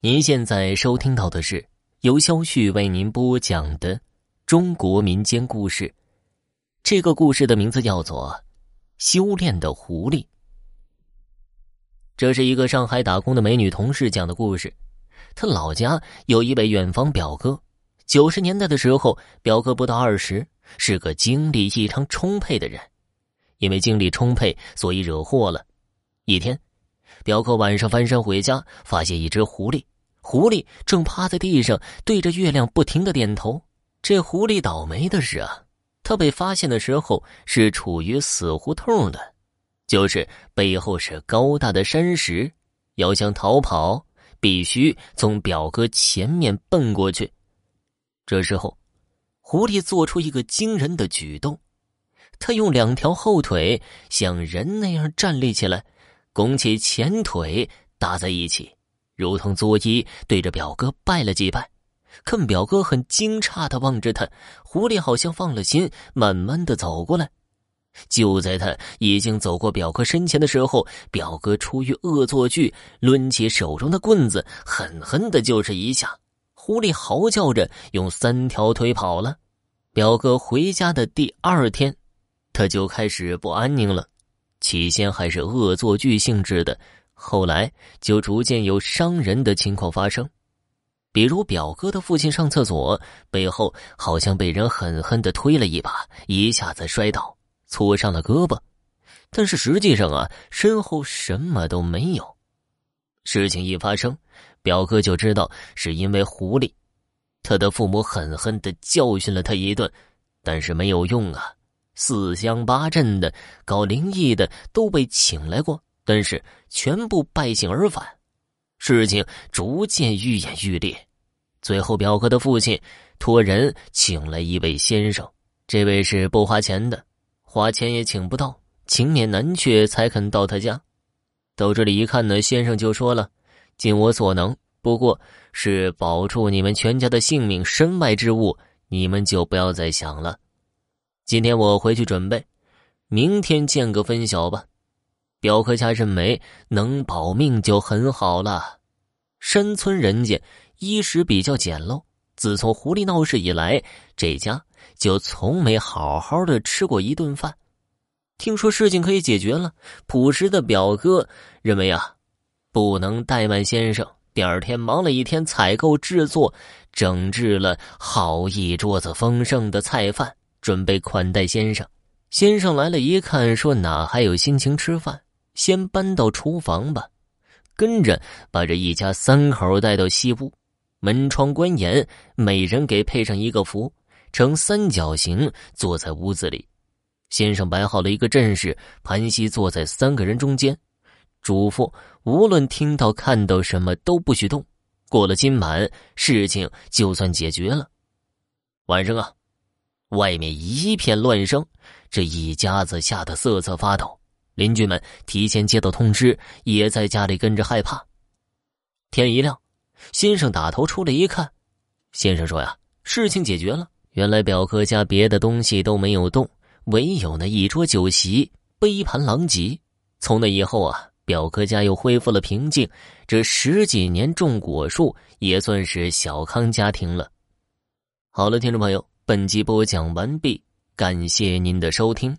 您现在收听到的是由肖旭为您播讲的中国民间故事。这个故事的名字叫做《修炼的狐狸》。这是一个上海打工的美女同事讲的故事。她老家有一位远房表哥，九十年代的时候，表哥不到二十，是个精力异常充沛的人。因为精力充沛，所以惹祸了。一天。表哥晚上翻身回家，发现一只狐狸。狐狸正趴在地上，对着月亮不停的点头。这狐狸倒霉的是啊，它被发现的时候是处于死胡同的，就是背后是高大的山石，要想逃跑，必须从表哥前面奔过去。这时候，狐狸做出一个惊人的举动，它用两条后腿像人那样站立起来。拱起前腿搭在一起，如同作揖，对着表哥拜了几拜。看表哥很惊诧的望着他，狐狸好像放了心，慢慢的走过来。就在他已经走过表哥身前的时候，表哥出于恶作剧，抡起手中的棍子，狠狠的就是一下。狐狸嚎叫着用三条腿跑了。表哥回家的第二天，他就开始不安宁了。起先还是恶作剧性质的，后来就逐渐有伤人的情况发生，比如表哥的父亲上厕所，背后好像被人狠狠的推了一把，一下子摔倒，挫伤了胳膊，但是实际上啊，身后什么都没有。事情一发生，表哥就知道是因为狐狸，他的父母狠狠的教训了他一顿，但是没有用啊。四乡八镇的搞灵异的都被请来过，但是全部败兴而返。事情逐渐愈演愈烈，最后表哥的父亲托人请来一位先生，这位是不花钱的，花钱也请不到，情面难却才肯到他家。到这里一看呢，先生就说了：“尽我所能，不过是保住你们全家的性命，身外之物你们就不要再想了。”今天我回去准备，明天见个分晓吧。表哥家认为能保命就很好了。山村人家衣食比较简陋，自从狐狸闹事以来，这家就从没好好的吃过一顿饭。听说事情可以解决了，朴实的表哥认为啊，不能怠慢先生。第二天忙了一天采购制作，整治了好一桌子丰盛的菜饭。准备款待先生，先生来了，一看说：“哪还有心情吃饭？先搬到厨房吧。”跟着把这一家三口带到西屋，门窗关严，每人给配上一个符，呈三角形坐在屋子里。先生摆好了一个阵势，盘膝坐在三个人中间，嘱咐无论听到看到什么都不许动。过了今晚，事情就算解决了。晚上啊。外面一片乱声，这一家子吓得瑟瑟发抖。邻居们提前接到通知，也在家里跟着害怕。天一亮，先生打头出来一看，先生说：“呀，事情解决了。原来表哥家别的东西都没有动，唯有那一桌酒席杯盘狼藉。从那以后啊，表哥家又恢复了平静。这十几年种果树，也算是小康家庭了。”好了，听众朋友。本集播讲完毕，感谢您的收听。